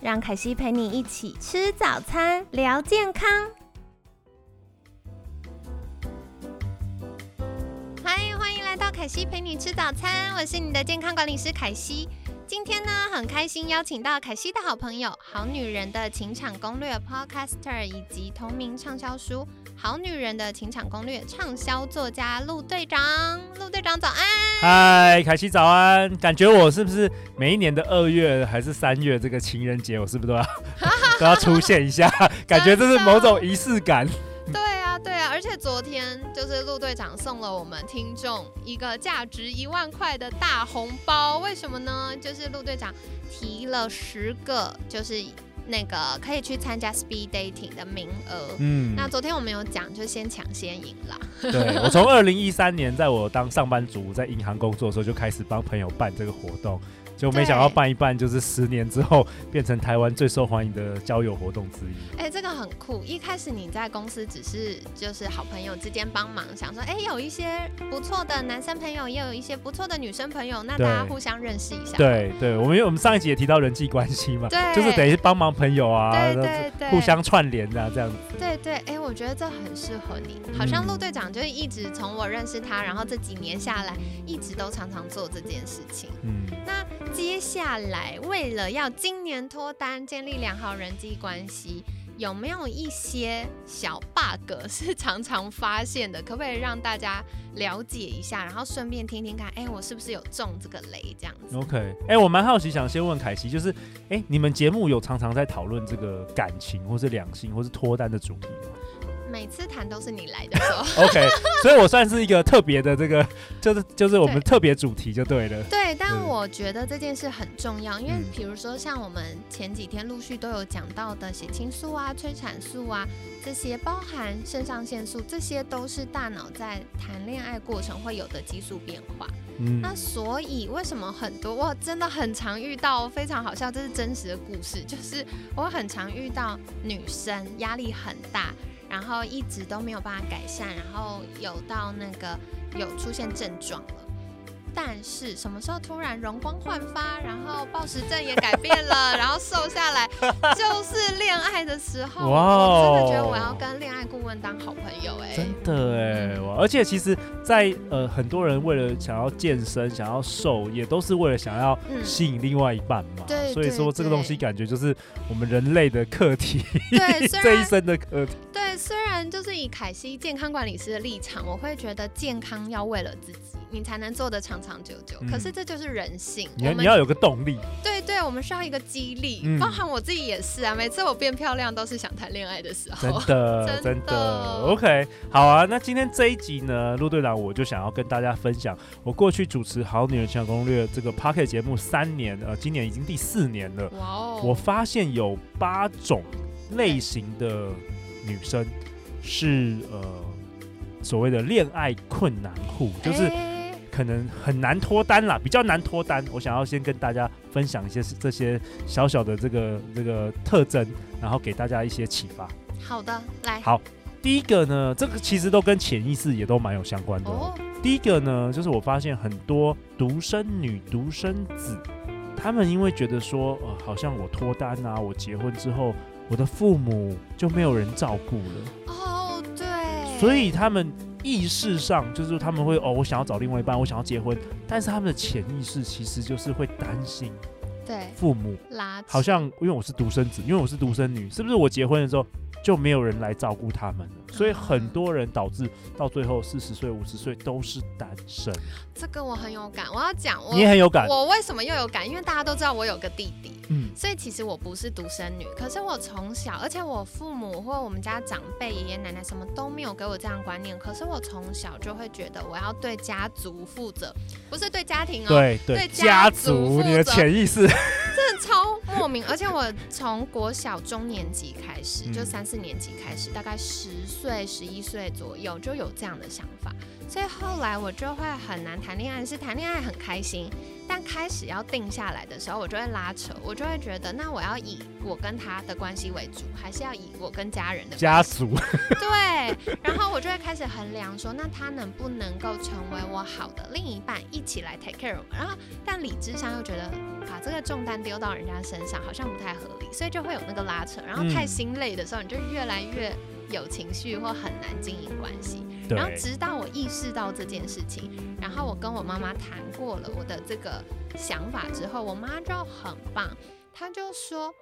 让凯西陪你一起吃早餐，聊健康。嗨，欢迎来到凯西陪你吃早餐，我是你的健康管理师凯西。今天呢，很开心邀请到凯西的好朋友，好女人的情场攻略 Podcaster，以及同名畅销书《好女人的情场攻略》畅销作家陆队长。陆队长早安！嗨，凯西早安！感觉我是不是每一年的二月还是三月这个情人节，我是不是都要 都要出现一下？感觉这是某种仪式感。对啊，对啊，而且昨天就是陆队长送了我们听众一个价值一万块的大红包，为什么呢？就是陆队长提了十个，就是那个可以去参加 speed dating 的名额。嗯，那昨天我们有讲，就先抢先赢啦。对我从二零一三年在我当上班族在银行工作的时候，就开始帮朋友办这个活动。就没想到办一办，就是十年之后变成台湾最受欢迎的交友活动之一。哎，这个很酷。一开始你在公司只是就是好朋友之间帮忙，想说哎有一些不错的男生朋友，也有一些不错的女生朋友，那大家互相认识一下。对对，我们因为我们上一集也提到人际关系嘛，对，就是等于帮忙朋友啊，对对对，互相串联啊这样子。对对，哎，我觉得这很适合你。好像陆队长就是一直从我认识他，然后这几年下来，一直都常常做这件事情。嗯，那接下来。为了要今年脱单，建立良好人际关系，有没有一些小 bug 是常常发现的？可不可以让大家了解一下，然后顺便听听看，哎，我是不是有中这个雷？这样子。OK，哎，我蛮好奇，想先问凯西，就是，哎，你们节目有常常在讨论这个感情，或是两性，或是脱单的主题吗？每次谈都是你来的时候。OK，所以我算是一个特别的这个，就是就是我们特别主题就对了。对，但我觉得这件事很重要，因为比如说像我们前几天陆续都有讲到的血清素啊、催产素啊这些，包含肾上腺素，这些都是大脑在谈恋爱过程会有的激素变化。嗯，那所以为什么很多我真的很常遇到非常好笑，这是真实的故事，就是我很常遇到女生压力很大。然后一直都没有办法改善，然后有到那个有出现症状了。但是什么时候突然容光焕发，然后暴食症也改变了，然后瘦下来，就是恋爱的时候。哇！我真的觉得我要跟恋爱顾问当好朋友哎。真的哎，哇！而且其实，在呃很多人为了想要健身、想要瘦，也都是为了想要吸引另外一半嘛。对。所以说这个东西感觉就是我们人类的课题。对，这一生的课题。对，虽然就是以凯西健康管理师的立场，我会觉得健康要为了自己。你才能做得长长久久，可是这就是人性。你你要有个动力。对对，我们需要一个激励，包含我自己也是啊。每次我变漂亮，都是想谈恋爱的时候。真的 真的。OK，好啊。那今天这一集呢，陆队长我就想要跟大家分享，我过去主持《好女人情感攻略》这个 p o c k e t 节目三年，呃，今年已经第四年了。哇哦！我发现有八种类型的女生是呃所谓的恋爱困难户，就是。可能很难脱单啦，比较难脱单。我想要先跟大家分享一些这些小小的这个这个特征，然后给大家一些启发。好的，来。好，第一个呢，这个其实都跟潜意识也都蛮有相关的。第一个呢，就是我发现很多独生女、独生子，他们因为觉得说，呃，好像我脱单啊，我结婚之后，我的父母就没有人照顾了。哦，对。所以他们。意识上就是他们会哦，我想要找另外一半，我想要结婚，但是他们的潜意识其实就是会担心，对父母，好像因为我是独生子，因为我是独生女，是不是我结婚的时候？就没有人来照顾他们了，所以很多人导致到最后四十岁、五十岁都是单身。这个我很有感，我要讲，你也很有感。我为什么又有感？因为大家都知道我有个弟弟，嗯，所以其实我不是独生女。可是我从小，而且我父母或我们家长辈、爷爷奶奶什么都没有给我这样观念。可是我从小就会觉得我要对家族负责，不是对家庭哦，对对家族，你的潜意识，真的超莫莫名，而且我从国小中年级开始，就嗯三四年级开始，大概十岁、十一岁左右就有这样的想法，所以后来我就会很难谈恋爱，是谈恋爱很开心，但开始要定下来的时候，我就会拉扯，我就会觉得，那我要以我跟他的关系为主，还是要以我跟家人的关家系族，对，然后我就会开始衡量说，那他能不能够成为我好的另一半，一起来 take care 我。然后，但理智上又觉得把这个重担丢到人家身上好像不太合理，所以就会有那个拉扯。然后太嗯心累的时候，你就越来越有情绪或很难经营关系。然后直到我意识到这件事情，然后我跟我妈妈谈过了我的这个想法之后，我妈就很棒，她就说。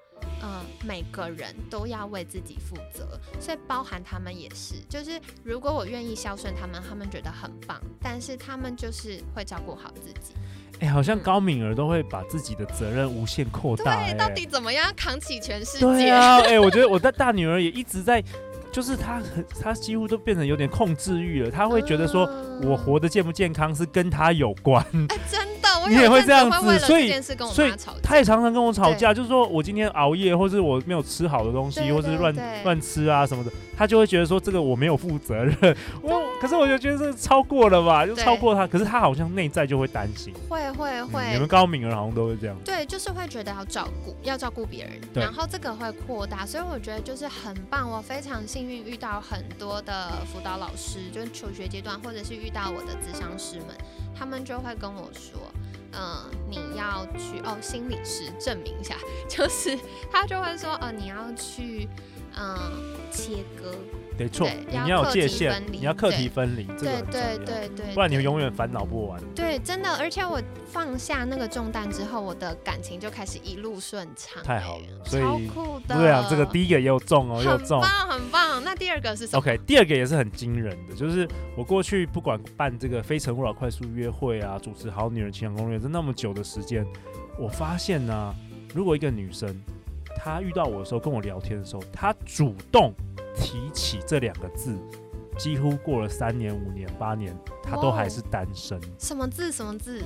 嗯，每个人都要为自己负责，所以包含他们也是。就是如果我愿意孝顺他们，他们觉得很棒，但是他们就是会照顾好自己。哎、好像嗯高敏儿都会把自己的责任无限扩大、哎对，到底怎么样扛起全世界？对啊，哎、我觉得我的大女儿也一直在，就是他很，他几乎都变成有点控制欲了。他会觉得说，嗯我活得健不健康是跟他有关。哎、真的，我你也会这样子所以这件事跟我所以妈吵架。她也常常跟我吵架，就是说我今天熬夜，或是我没有吃好的东西，对或是乱乱吃啊什么的，他就会觉得说这个我没有负责任。我可是我就觉得这超过了吧，就超过他。可是他好像内在就会担心。会会嗯会，你们高敏儿好像都会这样。对，就是会觉得要照顾，要照顾别人，对然后这个会扩大，所以我觉得就是很棒。我非常幸运遇到很多的辅导老师，就是求学阶段，或者是遇到我的咨商师们，他们就会跟我说，嗯、你要去哦，心理师证明一下，就是他就会说，哦，你要去，嗯、切割，没错，你要有界限，你要课题分离，这个对对，对对，不然你对永远烦恼不完。对，真的，而且我放下那个重担之后，我的感情就开始一路顺畅，太好了所以。对啊，这个第一个也有中哦，也有中。很棒，很棒。那第二个是什么 OK，第二个也是很惊人的，就是我过去不管办这个《非诚勿扰》快速约会啊，主持《好女人情感攻略》这那么久的时间，我发现呢、如果一个女生她遇到我的时候跟我聊天的时候，他主动提起这两个字，几乎过了三年、五年、八年，他都还是单身，什么字？什么字？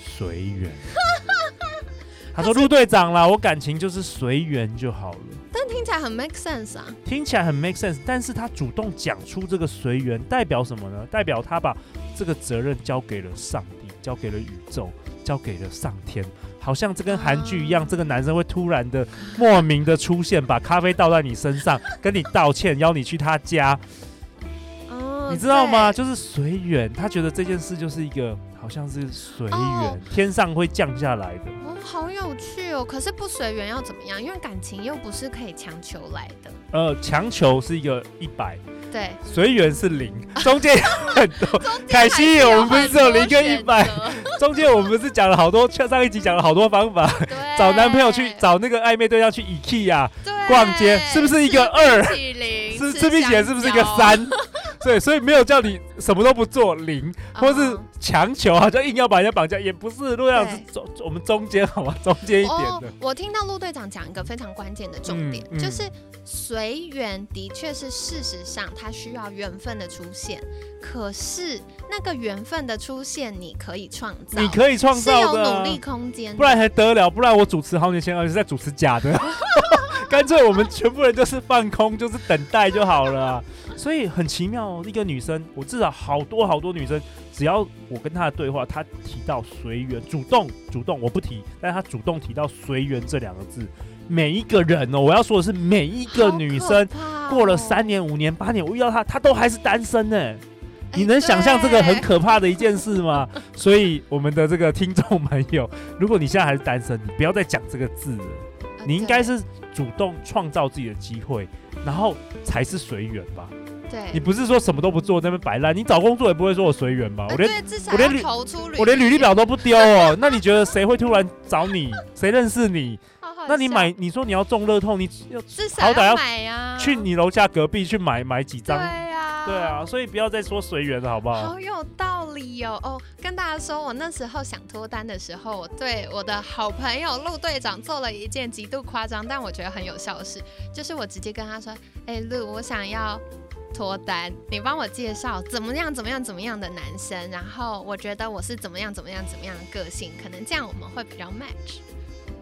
随缘。他说：“陆队长啦，我感情就是随缘就好了。”但听起来很 make sense 啊。听起来很 make sense，但是他主动讲出这个随缘，代表什么呢？代表他把这个责任交给了上帝，交给了宇宙，交给了上天。好像这跟韩剧一样，啊这个男生会突然的莫名的出现，把咖啡倒在你身上，跟你道歉，邀你去他家，哦，你知道吗？就是随缘，他觉得这件事就是一个好像是随缘，哦天上会降下来的。哦，好有趣哦。可是不随缘要怎么样？因为感情又不是可以强求来的。呃，强求是一个一百，对，随缘是零，中间有很多。凯西，有我们不是只有零跟一百中间我们不是讲了好多，像上一集讲了好多方法，找男朋友去找那个暧昧对象去 IKEA 对逛街，是不是一个二？吃冰淇淋，是吃冰淇淋是不是一个？三？对，所以没有叫你什么都不做零，或是嗯强求，好像硬要把人家绑架，也不是。陆阳是中我们中间好吗？中间一点哦的，，我听到陆队长讲一个非常关键的重点，嗯嗯就是随缘的确是事实上它需要缘分的出现，可是那个缘分的出现你可以创造，你可以创造的啊，有努力空间，不然还得了？不然我主持好年前，而且在主持假的，干脆我们全部人就是放空，就是等待就好了啊、所以很奇妙哦，一个女生，我至少好多好多女生，只要我跟她的对话，她提到随缘，主动主动，我不提，但是她主动提到随缘这两个字，每一个人哦，我要说的是每一个女生，怕过了哦三年、五年、八年，我遇到她，她都还是单身呢。哎你能想象这个很可怕的一件事吗？所以我们的这个听众朋友，如果你现在还是单身，你不要再讲这个字了，呃你应该是主动创造自己的机会，然后才是随缘吧。对，你不是说什么都不做在那边摆烂，你找工作也不会说我随缘吧？呃我连对至少我连投出我连履历表都不丢哦，那你觉得谁会突然找你？谁认识你？那你买，你说你要中乐透，你要至少好歹要买呀，去你楼下隔壁去买买几对张？呀，对啊，所以不要再说随缘了，好不好？好有道理哦！哦，跟大家说，我那时候想脱单的时候，我对我的好朋友陆队长做了一件极度夸张，但我觉得很有效的事，就是我直接跟他说：“哎、陆，我想要脱单，你帮我介绍怎么样怎么样怎么样的男生，然后我觉得我是怎么样怎么样怎么样的个性，可能这样我们会比较 match。”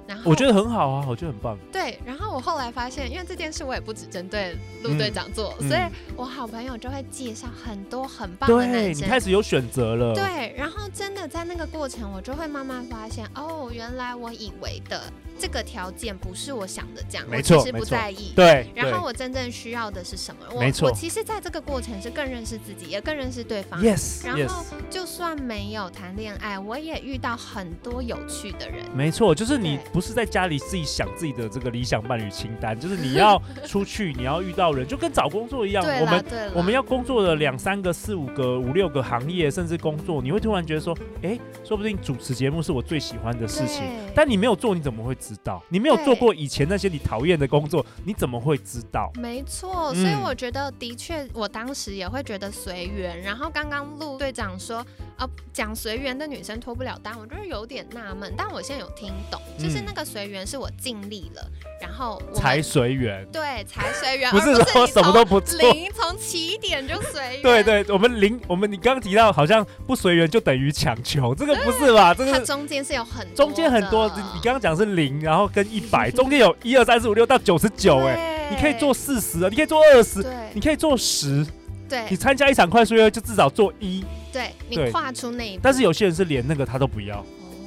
然后我觉得很好啊，我觉得很棒。对，然后我后来发现，因为这件事我也不只针对陆队长做，嗯所以我好朋友就会介绍很多很棒的男生。你开始有选择了。对，然后真的在那个过程，我就会慢慢发现，哦，原来我以为的这个条件不是我想的这样，没我其实不在意。对对然后我真正需要的是什么？我没错我其实在这个过程是更认识自己，也更认识对方。，yes 然后就算没有谈恋爱，我也遇到很多有趣的人。没错，就是你不是在家里自己想自己的这个理想伴侣清单，就是你要 出去，你要遇到人，就跟找工作一样。对我们对，我们要工作的两三个、四五个、五六个行业，甚至工作，你会突然觉得说，哎，说不定主持节目是我最喜欢的事情。但你没有做，你怎么会知道？你没有做过以前那些你讨厌的工作，你怎么会知道？没错，所以嗯我觉得的确，我当时也会觉得随缘。然后刚刚陆队长说，呃，讲随缘的女生脱不了单，我就是有点纳闷。但我现在有听懂，就是嗯那个随缘是我尽力了，然后我才随缘，对才随缘，不是说什么都不做。零从起点就随缘。对，对，我们零，我们你刚刚提到好像不随缘就等于强求，这个不是吧？这个它中间是有很多中间很多，你你刚刚讲是零，然后跟一百，中间有一二三四五六到九十九，哎，你可以做四十啊，你可以做二十，对。你可以做十，对。你参加一场快速约就至少做一，对，你对。跨出那一步，但是有些人是连那个他都不要，哦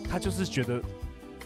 他就是觉得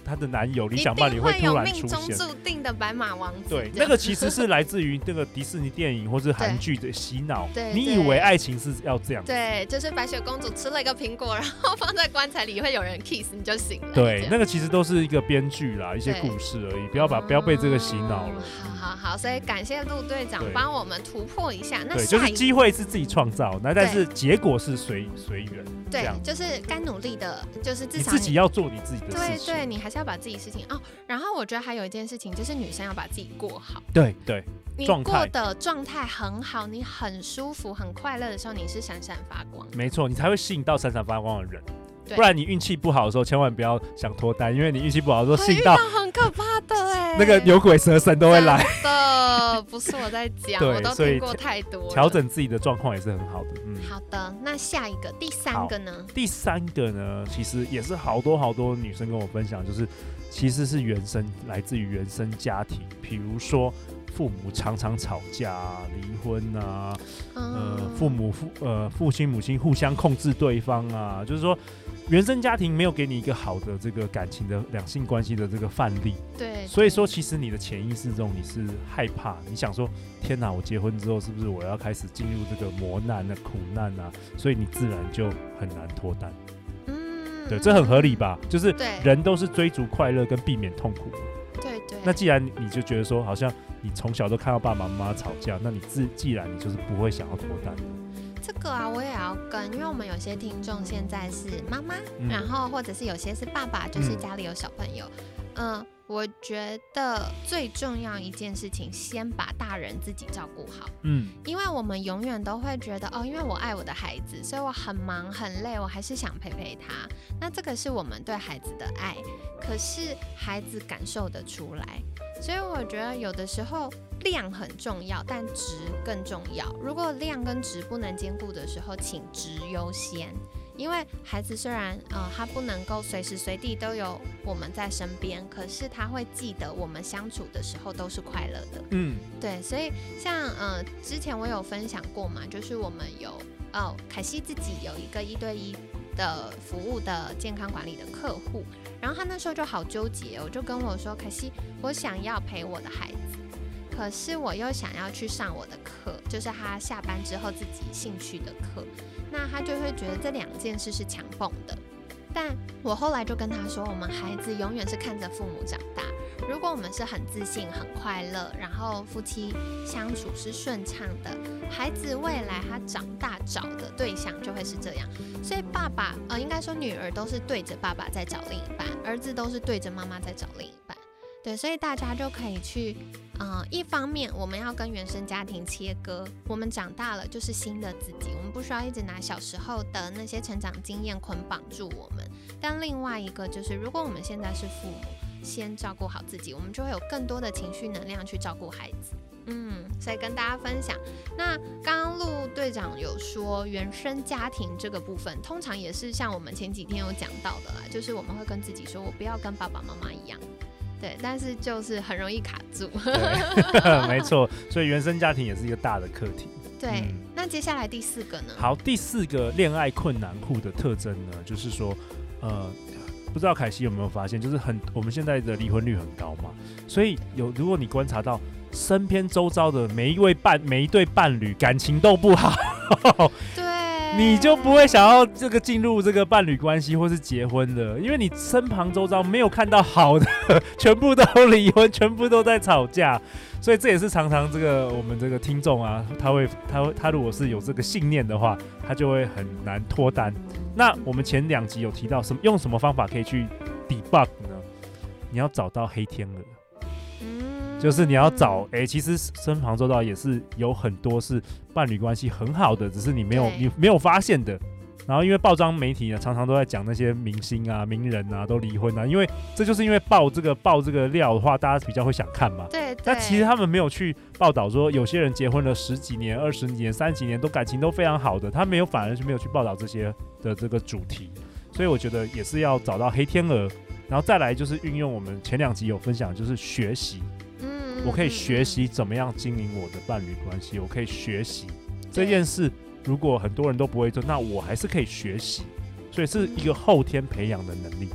他的男友理想伴侣会突然出现命。中注定的白马王子。对，那个其实是来自于那个迪士尼电影或是韩剧的洗脑对。你以为爱情是要这样？对，就是白雪公主吃了一个苹果，然后放在棺材里，会有人 kiss 你就醒了。对，那个其实都是一个编剧啦，一些故事而已，不要把不要被这个洗脑了。嗯好好好，所以感谢陆队长帮我们突破一下。那对，就是机会是自己创造，那但是结果是随随缘，对，就是该努力的，就是至少自己要做你自己的事情。对，你还是要把自己事情哦。然后我觉得还有一件事情，就是女生要把自己过好。对对你状态过的状态很好，你很舒服、很快乐的时候，你是闪闪发光。没错，你才会吸引到闪闪发光的人。对不然你运气不好的时候，千万不要想脱单，因为你运气不好的时候，吸引到很可怕的哎，那个牛鬼蛇神都会来。的，不是我在讲，我都听过太多。调整自己的状况也是很好的。嗯，好的，那下一个第三个呢？第三个呢，其实也是好多好多女生跟我分享，就是其实是原生来自于原生家庭，比如说父母常常吵架、啊、离婚啊，呃，嗯父母父呃父亲母亲互相控制对方啊，就是说原生家庭没有给你一个好的这个感情的两性关系的这个范例，对，所以说其实你的潜意识中你是害怕，你想说天哪，我结婚之后是不是我要开始进入这个磨难啊、苦难啊，所以你自然就很难脱单。嗯对，这很合理？吧？就是对人都是追逐快乐跟避免痛苦。对对。那既然你就觉得说，好像你从小都看到爸爸妈妈吵架，那你自既然你就是不会想要脱单。这个啊，我也要跟，因为我们有些听众现在是妈妈，嗯然后或者是有些是爸爸，就是嗯家里有小朋友。嗯、我觉得最重要一件事情，先把大人自己照顾好。嗯，因为我们永远都会觉得哦，因为我爱我的孩子，所以我很忙很累，我还是想陪陪他。那这个是我们对孩子的爱，可是孩子感受得出来。所以我觉得有的时候量很重要，但值更重要。如果量跟值不能兼顾的时候，请值优先。因为孩子虽然呃他不能够随时随地都有我们在身边，可是他会记得我们相处的时候都是快乐的。嗯，对，所以像呃，之前我有分享过嘛，就是我们有哦，凯西自己有一个一对一的服务的健康管理的客户，然后他那时候就好纠结哦，我就跟我说，凯西，我想要陪我的孩子，可是我又想要去上我的课，就是他下班之后自己兴趣的课，那他就会觉得这两件事是强蹦的。但我后来就跟他说，我们孩子永远是看着父母长大。如果我们是很自信、很快乐，然后夫妻相处是顺畅的，孩子未来他长大找的对象就会是这样。所以爸爸，呃，应该说女儿都是对着爸爸在找另一半，儿子都是对着妈妈在找另一。对，所以大家就可以去，呃，一方面我们要跟原生家庭切割，我们长大了就是新的自己，我们不需要一直拿小时候的那些成长经验捆绑住我们。但另外一个就是，如果我们现在是父母，先照顾好自己，我们就会有更多的情绪能量去照顾孩子。嗯，所以跟大家分享。那刚刚陆队长有说原生家庭这个部分，通常也是像我们前几天有讲到的啦，就是我们会跟自己说，我不要跟爸爸妈妈一样。对，但是就是很容易卡住。没错，所以原生家庭也是一个大的课题。对，那接下来第四个呢？好，第四个恋爱困难户的特征呢，就是说，呃，不知道凯西有没有发现，就是很我们现在的离婚率很高嘛，所以有如果你观察到身边周遭的每一位伴每一对伴侣感情都不好，对。你就不会想要这个进入这个伴侣关系或是结婚的，因为你身旁周遭没有看到好的，全部都离婚，全部都在吵架，所以这也是常常这个我们这个听众啊，他会他会他如果是有这个信念的话，他就会很难脱单。那我们前两集有提到什么用什么方法可以去 debug 呢？你要找到黑天鹅。就是你要找哎，其实身旁周到也是有很多是伴侣关系很好的，只是你没有你没有发现的。然后因为报章媒体呢，常常都在讲那些明星啊、名人啊都离婚啊，因为这就是因为报这个报这个料的话，大家比较会想看嘛。对。但其实他们没有去报道说，有些人结婚了十几年、二十年、三十几年都感情都非常好的，他没有反而是没有去报道这些的这个主题。所以我觉得也是要找到黑天鹅，然后再来就是运用我们前两集有分享，就是学习。我可以学习怎么样经营我的伴侣关系，我可以学习这件事。如果很多人都不会做，那我还是可以学习，所以是一个后天培养的能力。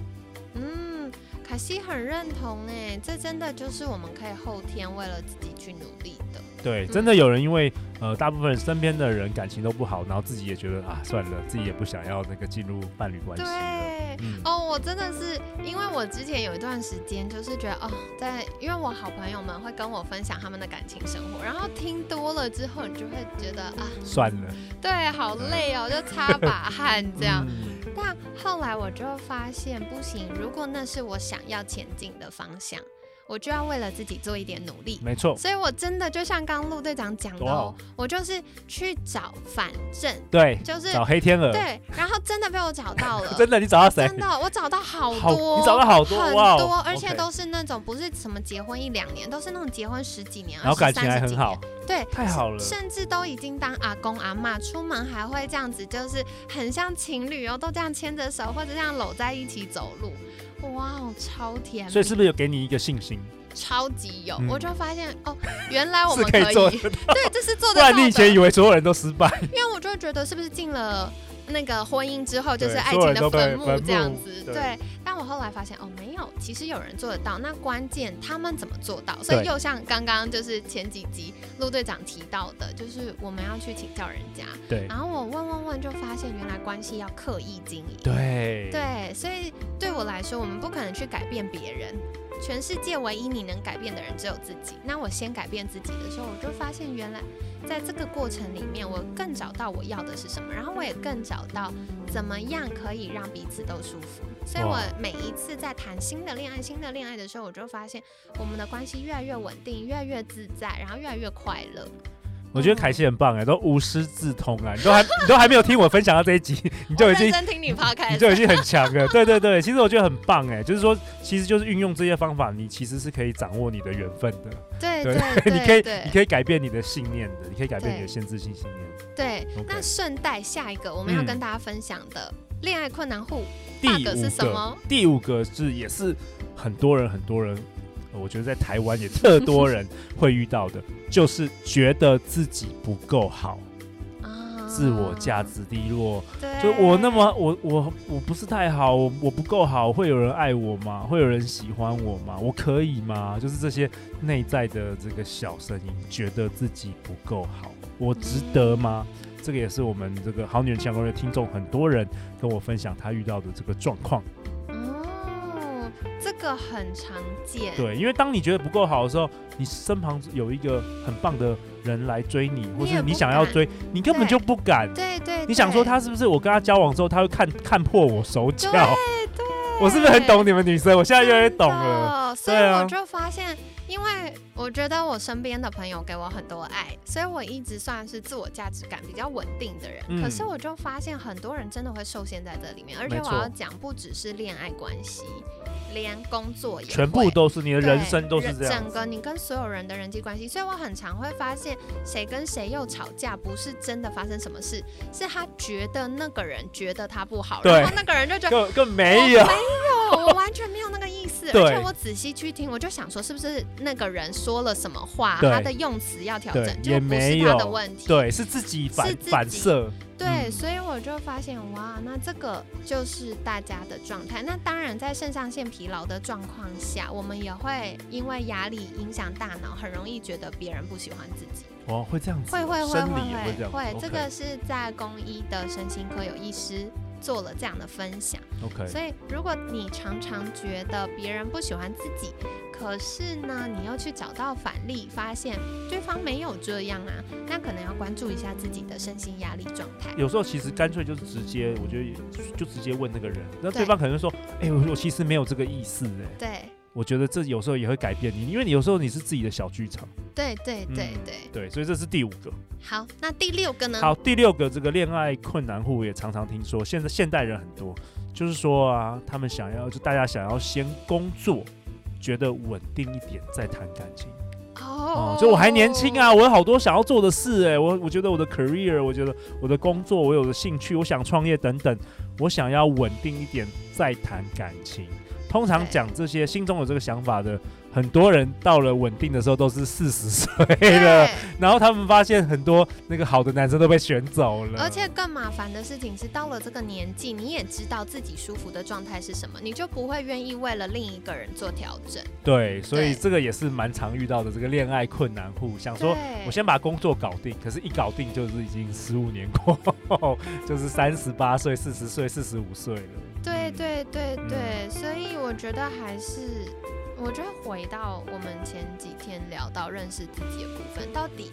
嗯，凯西很认同哎，这真的就是我们可以后天为了自己去努力的。对，真的有人因为呃，大部分身边的人感情都不好，然后自己也觉得啊，算了，自己也不想要那个进入伴侣关系。对，哦，我真的是因为我之前有一段时间就是觉得哦，在因为我好朋友们会跟我分享他们的感情生活，然后听多了之后，你就会觉得啊，算了，对，好累哦，就擦把汗这样。但后来我就发现不行，如果那是我想要前进的方向。我就要为了自己做一点努力，没错。所以我真的就像刚陆队长讲的，我就是去找反正对，就是找黑天鹅，对。然后真的被我找到了，真的，你找到谁？真的，我找到好多，你找到好多，很多，而且都是那种不是什么结婚一两年，都是那种结婚十几年，然后感情还很好，对，太好了，甚至都已经当阿公阿妈，出门还会这样子，就是很像情侣哦，都这样牵着手或者这样搂在一起走路。哇哦，超甜！所以是不是有给你一个信心？超级有，我就发现哦，原来我们可以做，对，这是做的。不然你以前以为所有人都失败？因为我就觉得是不是进了那个婚姻之后就是爱情的坟墓这样子？对。但我后来发现哦，没有，其实有人做得到。那关键他们怎么做到？所以又像刚刚就是前几集陆队长提到的，就是我们要去请教人家。对。然后我问问问，就发现原来关系要刻意经营。对。对，所以对我来说，我们不可能去改变别人。全世界唯一你能改变的人只有自己。那我先改变自己的时候，我就发现原来在这个过程里面，我更找到我要的是什么，然后我也更找到怎么样可以让彼此都舒服。所以我每一次在谈新的恋爱、新的恋爱的时候，我就发现我们的关系越来越稳定，越来越自在，然后越来越快乐。我觉得凯西很棒哎，都无师自通啊！你都还你都还没有听我分享到这一集，你就已经听你趴开，你就已经很强了。对对对，其实我觉得很棒哎，就是说，其实就是运用这些方法，你其实是可以掌握你的缘分的。对对，你可以你可以改变你的信念的，你可以改变你的限制性信念。对，那顺带下一个我们要跟大家分享的恋爱困难户第五个是什么？第五个是也是很多人很多人。我觉得在台湾也特多人 会遇到的，就是觉得自己不够好啊，自我价值低落。就我那么我我我不是太好，我我不够好，会有人爱我吗？会有人喜欢我吗？我可以吗？就是这些内在的这个小声音，觉得自己不够好，我值得吗？这个也是我们这个好女人相关的听众，很多人跟我分享他遇到的这个状况。这个很常见，对，因为当你觉得不够好的时候，你身旁有一个很棒的人来追你，或是你想要追，你根本就不敢。对对，你想说他是不是我跟他交往之后，他会看看破我手脚？对对，我是不是很懂你们女生？我现在越来越懂了。所以我就发现，因为我觉得我身边的朋友给我很多爱，所以我一直算是自我价值感比较稳定的人。可是我就发现很多人真的会受限在这里面，而且我要讲，不只是恋爱关系。连工作也全部都是你的人生都是这样，整个你跟所有人的人际关系，所以我很常会发现谁跟谁又吵架，不是真的发生什么事，是他觉得那个人觉得他不好，然后那个人就觉得更更没有没有，我完全没有那个意而且我仔细去听，我就想说，是不是那个人说了什么话，他的用词要调整，就不是他的问题，对，是自己反反射。对，所以我就发现，哇，那这个就是大家的状态。那当然，在肾上腺疲劳的状况下，我们也会因为压力影响大脑，很容易觉得别人不喜欢自己。哦，会这样子？会会会会会会。这个是在公医的身心科有医师。做了这样的分享，OK。所以如果你常常觉得别人不喜欢自己，可是呢，你又去找到反例，发现对方没有这样啊，那可能要关注一下自己的身心压力状态。有时候其实干脆就是直接，我觉得就直接问那个人，那对方可能说，哎，我我其实没有这个意思，哎，对。我觉得这有时候也会改变你，因为你有时候你是自己的小剧场。对对对对对，所以这是第五个。好，那第六个呢？好，第六个这个恋爱困难户也常常听说，现在现代人很多，就是说啊，他们想要就大家想要先工作，觉得稳定一点再谈感情。哦，就我还年轻啊，我有好多想要做的事哎，我我觉得我的 career，我觉得我的工作，我有的兴趣，我想创业等等，我想要稳定一点再谈感情。通常讲这些，心中有这个想法的。很多人到了稳定的时候都是四十岁了，然后他们发现很多那个好的男生都被选走了。而且更麻烦的事情是，到了这个年纪，你也知道自己舒服的状态是什么，你就不会愿意为了另一个人做调整。对，所以这个也是蛮常遇到的这个恋爱困难户，想说我先把工作搞定，可是一搞定就是已经十五年过后，就是三十八岁、四十岁、四十五岁了。对对对对，所以我觉得还是。我觉得回到我们前几天聊到认识自己的部分，到底。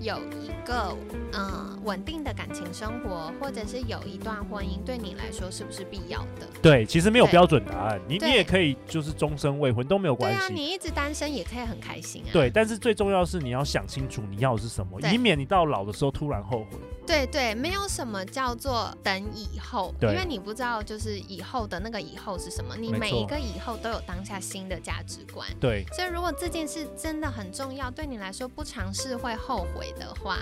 有一个嗯稳定的感情生活，或者是有一段婚姻，对你来说是不是必要的？对，其实没有标准答案，你你也可以就是终身未婚都没有关系。对啊，你一直单身也可以很开心啊。对，但是最重要是你要想清楚你要的是什么，以免你到老的时候突然后悔。对对，没有什么叫做等以后，因为你不知道就是以后的那个以后是什么，你每一个以后都有当下新的价值观。对，所以如果这件事真的很重要，对你来说不尝试会后悔。的话，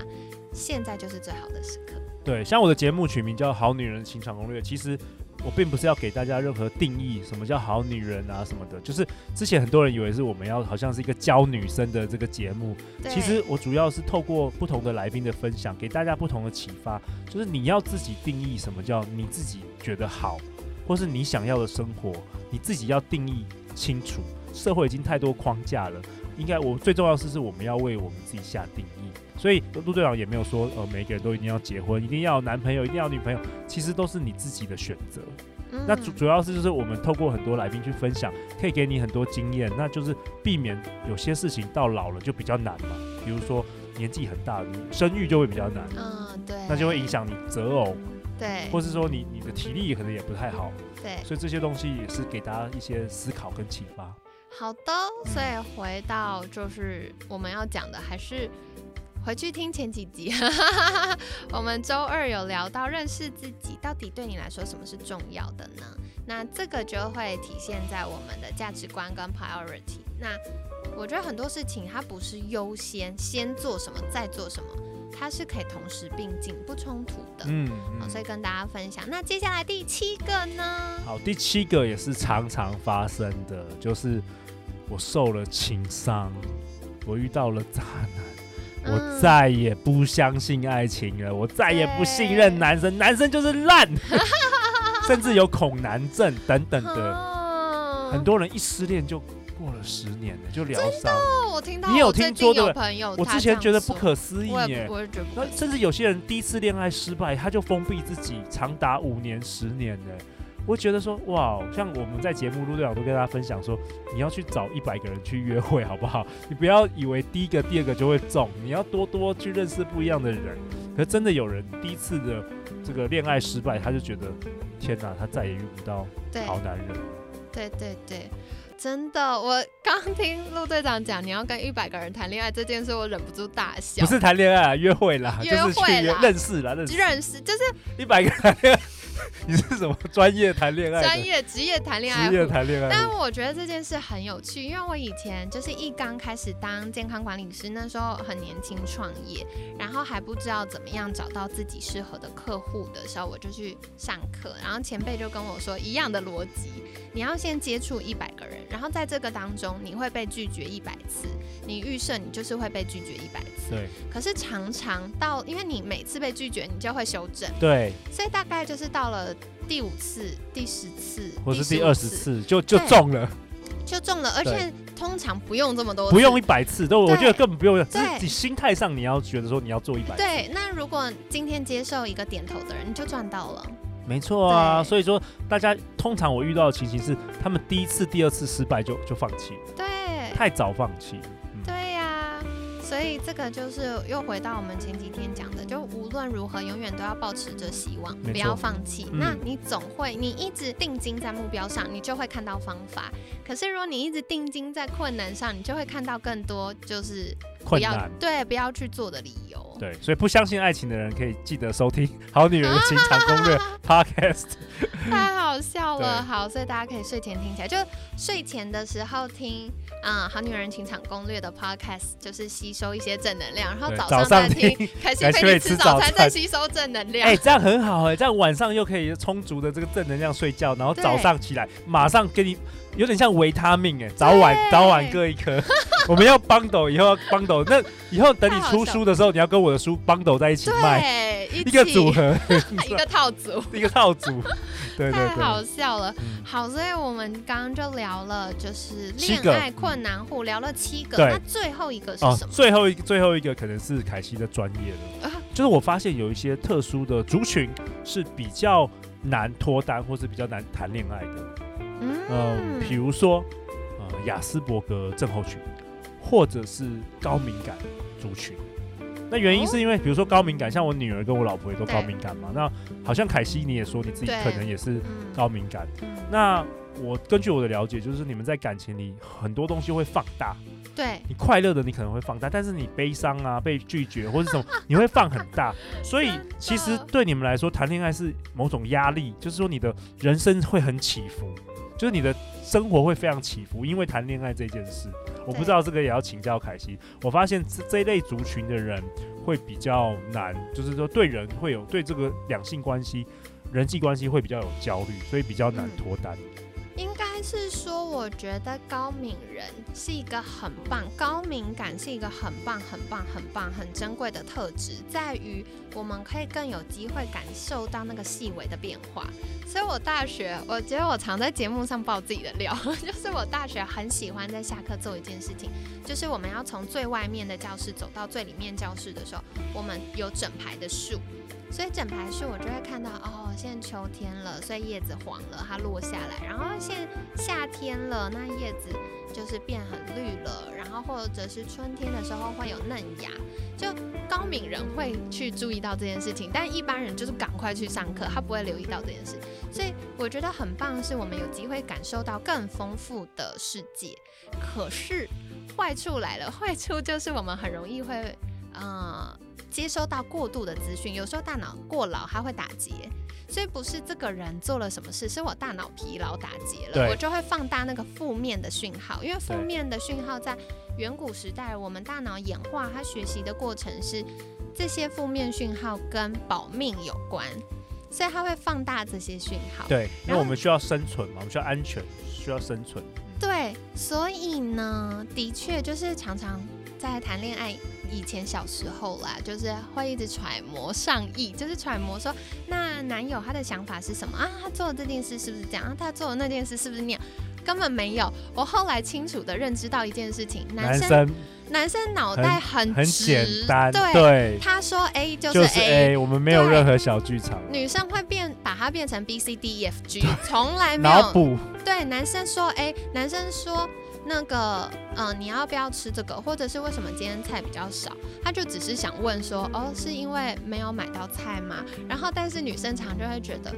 现在就是最好的时刻。对，像我的节目取名叫《好女人情场攻略》，其实我并不是要给大家任何定义，什么叫好女人啊什么的。就是之前很多人以为是我们要好像是一个教女生的这个节目，其实我主要是透过不同的来宾的分享，给大家不同的启发。就是你要自己定义什么叫你自己觉得好，或是你想要的生活，你自己要定义清楚。社会已经太多框架了。应该我最重要的是，是我们要为我们自己下定义。所以陆队长也没有说，呃，每个人都一定要结婚，一定要有男朋友，一定要女朋友，其实都是你自己的选择。那主主要是就是我们透过很多来宾去分享，可以给你很多经验，那就是避免有些事情到老了就比较难嘛。比如说年纪很大，你生育就会比较难。嗯，对。那就会影响你择偶。对。或是说你你的体力可能也不太好。对。所以这些东西也是给大家一些思考跟启发。好的，所以回到就是我们要讲的，还是回去听前几集。我们周二有聊到认识自己，到底对你来说什么是重要的呢？那这个就会体现在我们的价值观跟 priority。那我觉得很多事情它不是优先先做什么再做什么，它是可以同时并进不冲突的。嗯，好，所以跟大家分享。那接下来第七个呢？好，第七个也是常常发生的，就是。我受了情伤，我遇到了渣男，我再也不相信爱情了，我再也不信任男生，男生就是烂，甚至有恐男症等等的。很多人一失恋就过了十年了，就疗伤。我听到你有听说的朋友，我之前觉得不可思议耶。那甚至有些人第一次恋爱失败，他就封闭自己，长达五年、十年的。我觉得说哇，像我们在节目陆队长都跟大家分享说，你要去找一百个人去约会，好不好？你不要以为第一个、第二个就会中，你要多多去认识不一样的人。可真的有人第一次的这个恋爱失败，他就觉得天哪，他再也遇不到好男人。对对对，真的，我刚听陆队长讲你要跟一百个人谈恋爱这件事，我忍不住大笑。不是谈恋爱，啊约会啦，约会啦，认识啦，认识，认识就是一百个人。你是什么专业谈恋爱？专业职业谈恋爱，职业谈恋爱。但我觉得这件事很有趣，因为我以前就是一刚开始当健康管理师，那时候很年轻创业，然后还不知道怎么样找到自己适合的客户的时候，我就去上课，然后前辈就跟我说一样的逻辑，你要先接触一百个人。然后在这个当中你会被拒绝一百次，你预设你就是会被拒绝一百次。对。可是常常到，因为你每次被拒绝，你就会修正。对。所以大概就是到了第五次、第十次，或是第二十次，就就中了。就中了，而且通常不用这么多，不用一百次，都我觉得根本不用。对，你心态上你要觉得说你要做一百。对，那如果今天接受一个点头的人，你就赚到了。没错啊，所以说大家通常我遇到的情形是，他们第一次、第二次失败就就放弃，对，太早放弃。对呀，所以这个就是又回到我们前几天讲的，就无论如何，永远都要保持着希望，不要放弃。那你总会，你一直定睛在目标上，你就会看到方法。可是如果你一直定睛在困难上，你就会看到更多就是困难，对，不要去做的理由。对，所以不相信爱情的人可以记得收听《好女人的情场攻略》Podcast。太好笑了，好，所以大家可以睡前听起来，就睡前的时候听，嗯，《好女人情场攻略》的 Podcast，就是吸收一些正能量，然后早上再听，开心可以吃早餐再吸收正能量。哎，这样很好哎，这样晚上又可以充足的这个正能量睡觉，然后早上起来马上给你。有点像维他命哎，早晚早晚各一颗。我们要帮斗，以后要帮斗。那以后等你出书的时候，你要跟我的书帮斗在一起卖，一个组合，一个套组，一个套组。对对对，太好笑了。好，所以我们刚刚就聊了，就是恋爱困难户，聊了七个。那最后一个是什么？最后一最后一个可能是凯西的专业了。就是我发现有一些特殊的族群是比较难脱单，或是比较难谈恋爱的。嗯，比如说，呃，雅斯伯格症候群，或者是高敏感族群。那原因是因为，比如说高敏感，像我女儿跟我老婆也都高敏感嘛。那好像凯西你也说你自己可能也是高敏感。那我根据我的了解，就是你们在感情里很多东西会放大。对，你快乐的你可能会放大，但是你悲伤啊、被拒绝或者什么，你会放很大。所以其实对你们来说，谈恋爱是某种压力，就是说你的人生会很起伏。就是你的生活会非常起伏，因为谈恋爱这件事，我不知道这个也要请教凯西。我发现这这一类族群的人会比较难，就是说对人会有对这个两性关系、人际关系会比较有焦虑，所以比较难脱单。应该是说，我觉得高敏人是一个很棒，高敏感是一个很棒、很棒、很棒、很珍贵的特质，在于我们可以更有机会感受到那个细微的变化。所以我大学，我觉得我常在节目上爆自己的料，就是我大学很喜欢在下课做一件事情，就是我们要从最外面的教室走到最里面教室的时候，我们有整排的树。所以整排树我就会看到哦，现在秋天了，所以叶子黄了，它落下来。然后现夏天了，那叶子就是变很绿了。然后或者是春天的时候会有嫩芽。就高敏人会去注意到这件事情，但一般人就是赶快去上课，他不会留意到这件事。所以我觉得很棒，是我们有机会感受到更丰富的世界。可是坏处来了，坏处就是我们很容易会，嗯。接收到过度的资讯，有时候大脑过劳，它会打结。所以不是这个人做了什么事，是我大脑疲劳打结了，我就会放大那个负面的讯号。因为负面的讯号在远古时代，我们大脑演化它学习的过程是这些负面讯号跟保命有关，所以它会放大这些讯号。对，因为我们需要生存嘛，我们需要安全，需要生存。对，所以呢，的确就是常常在谈恋爱。以前小时候啦，就是会一直揣摩上意，就是揣摩说，那男友他的想法是什么啊？他做的这件事是不是这样啊？他做的那件事是不是那样？根本没有。我后来清楚的认知到一件事情，男生脑袋很很简单，对，他说 A 就是 A，我们没有任何小剧场。女生会变，把它变成 B C D E F G，从来没有。补。对，男生说 A，男生说。那个，嗯，你要不要吃这个？或者是为什么今天菜比较少？他就只是想问说，哦，是因为没有买到菜吗？然后，但是女生常就会觉得。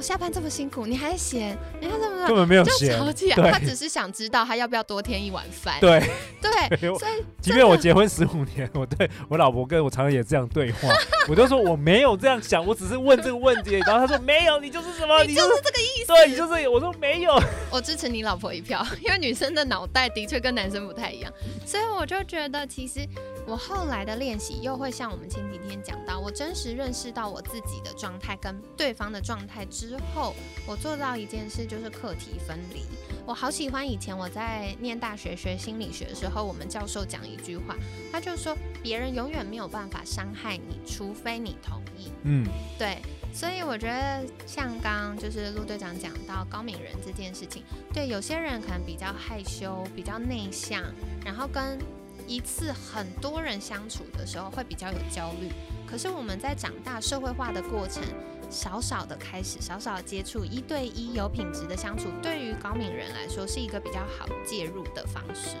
我下班这么辛苦，你还嫌？你看怎么根本没有嫌，就吵起来。他只是想知道他要不要多添一碗饭。对对，所以即便我结婚十五年，我对我老婆跟我常常也这样对话，我就说我没有这样想，我只是问这个问题。然后他说没有，你就是什么？你就是这个意思。对，你就是我说没有。我支持你老婆一票，因为女生的脑袋的确跟男生不太一样，所以我就觉得其实我后来的练习又会像我们前几天讲到，我真实认识到我自己的状态跟对方的状态之后，我做到一件事就是课题分离。我好喜欢以前我在念大学学心理学的时候，我们教授讲一句话，他就说别人永远没有办法伤害你，除非你同意。嗯，对。所以我觉得像刚刚就是陆队长讲到高敏人这件事情，对有些人可能比较害羞、比较内向，然后跟一次很多人相处的时候会比较有焦虑。可是我们在长大社会化的过程，少少的开始，少少的接触，一对一有品质的相处，对于高敏人来说是一个比较好介入的方式。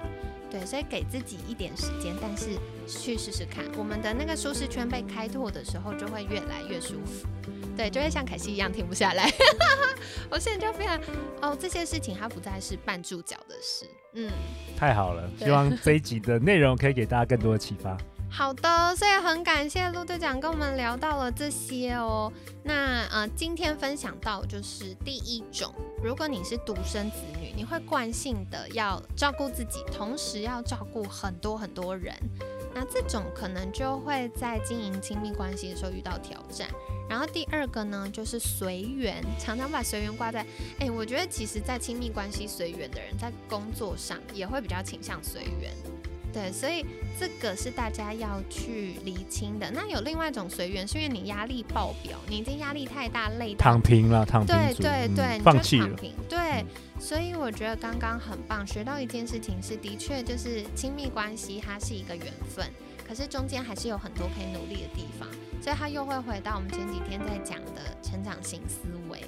对，所以给自己一点时间，但是去试试看，我们的那个舒适圈被开拓的时候，就会越来越舒服。对，就会像凯西一样停不下来。我现在就非常哦，这些事情它不再是绊住脚的事。嗯，太好了，希望这一集的内容可以给大家更多的启发。好的，所以很感谢陆队长跟我们聊到了这些哦。那呃，今天分享到就是第一种，如果你是独生子女，你会惯性的要照顾自己，同时要照顾很多很多人。那这种可能就会在经营亲密关系的时候遇到挑战。然后第二个呢，就是随缘，常常把随缘挂在，哎，我觉得其实，在亲密关系随缘的人，在工作上也会比较倾向随缘。对，所以这个是大家要去厘清的。那有另外一种随缘，是因为你压力爆表，你已经压力太大，累到躺平了，躺平，对对对，放弃了。对，所以我觉得刚刚很棒，学到一件事情是，的确就是亲密关系它是一个缘分，可是中间还是有很多可以努力的地方。所以它又会回到我们前几天在讲的成长型思维。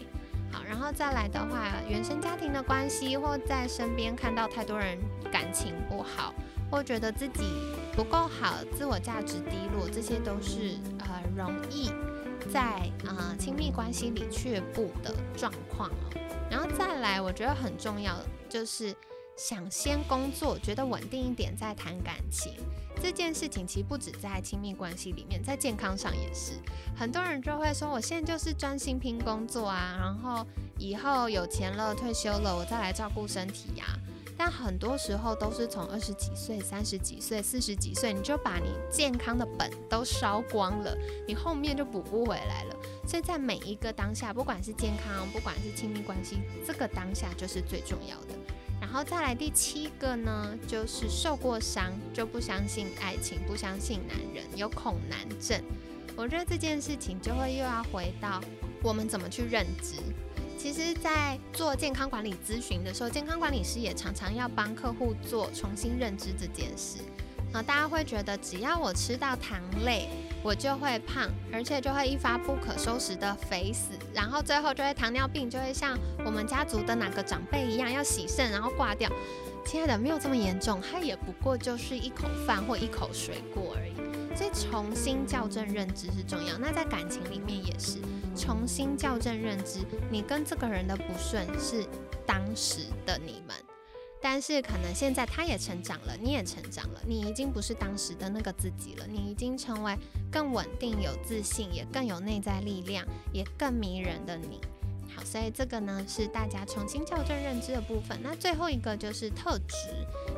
好，然后再来的话，原生家庭的关系，或在身边看到太多人感情不好。或觉得自己不够好，自我价值低落，这些都是呃容易在呃亲密关系里却步的状况哦。然后再来，我觉得很重要就是想先工作，觉得稳定一点再谈感情。这件事情其实不止在亲密关系里面，在健康上也是。很多人就会说，我现在就是专心拼工作啊，然后以后有钱了退休了，我再来照顾身体呀。但很多时候都是从二十几岁、三十几岁、四十几岁，你就把你健康的本都烧光了，你后面就补不回来了。所以在每一个当下，不管是健康，不管是亲密关系，这个当下就是最重要的。然后再来第七个呢，就是受过伤就不相信爱情，不相信男人，有恐男症。我觉得这件事情就会又要回到我们怎么去认知。其实，在做健康管理咨询的时候，健康管理师也常常要帮客户做重新认知这件事。啊，大家会觉得只要我吃到糖类，我就会胖，而且就会一发不可收拾的肥死，然后最后就会糖尿病，就会像我们家族的哪个长辈一样要洗肾，然后挂掉。亲爱的，没有这么严重，它也不过就是一口饭或一口水果而已。所以重新校正认知是重要。那在感情里面也是。重新校正认知，你跟这个人的不顺是当时的你们，但是可能现在他也成长了，你也成长了，你已经不是当时的那个自己了，你已经成为更稳定、有自信，也更有内在力量，也更迷人的你。好，所以这个呢是大家重新校正认知的部分。那最后一个就是特质，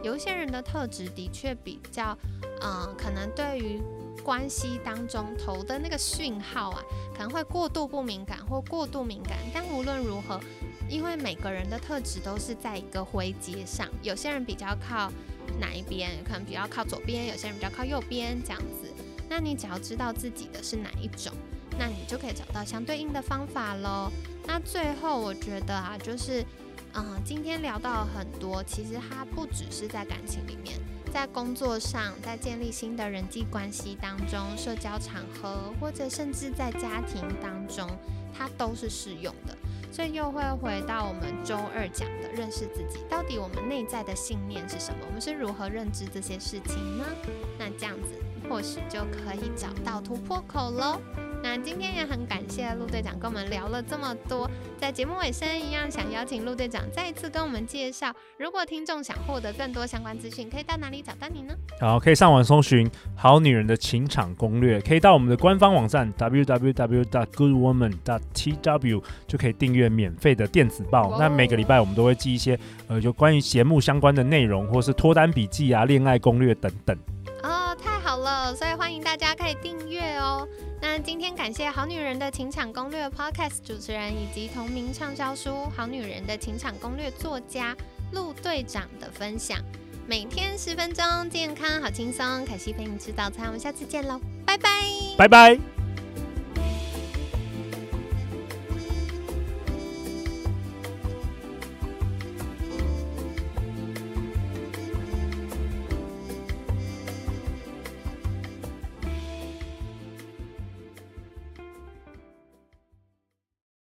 有一些人的特质的确比较，嗯，可能对于。关系当中投的那个讯号啊，可能会过度不敏感或过度敏感。但无论如何，因为每个人的特质都是在一个灰阶上，有些人比较靠哪一边，可能比较靠左边，有些人比较靠右边这样子。那你只要知道自己的是哪一种，那你就可以找到相对应的方法喽。那最后我觉得啊，就是，嗯，今天聊到很多，其实它不只是在感情里面。在工作上，在建立新的人际关系当中，社交场合，或者甚至在家庭当中，它都是适用的。所以又会回到我们周二讲的认识自己，到底我们内在的信念是什么？我们是如何认知这些事情呢？那这样子或许就可以找到突破口喽。那今天也很感谢陆队长跟我们聊了这么多，在节目尾声一样想邀请陆队长再一次跟我们介绍，如果听众想获得更多相关资讯，可以到哪里找到你呢？好，可以上网搜寻《好女人的情场攻略》，可以到我们的官方网站 www.goodwoman.tw 就可以订阅免费的电子报。那每个礼拜我们都会寄一些呃，就关于节目相关的内容，或是脱单笔记啊、恋爱攻略等等。哦，太好。了，所以欢迎大家可以订阅哦。那今天感谢《好女人的情场攻略》Podcast 主持人以及同名畅销书《好女人的情场攻略》作家陆队长的分享。每天十分钟，健康好轻松。凯西陪你吃早餐，我们下次见喽，拜拜，拜拜。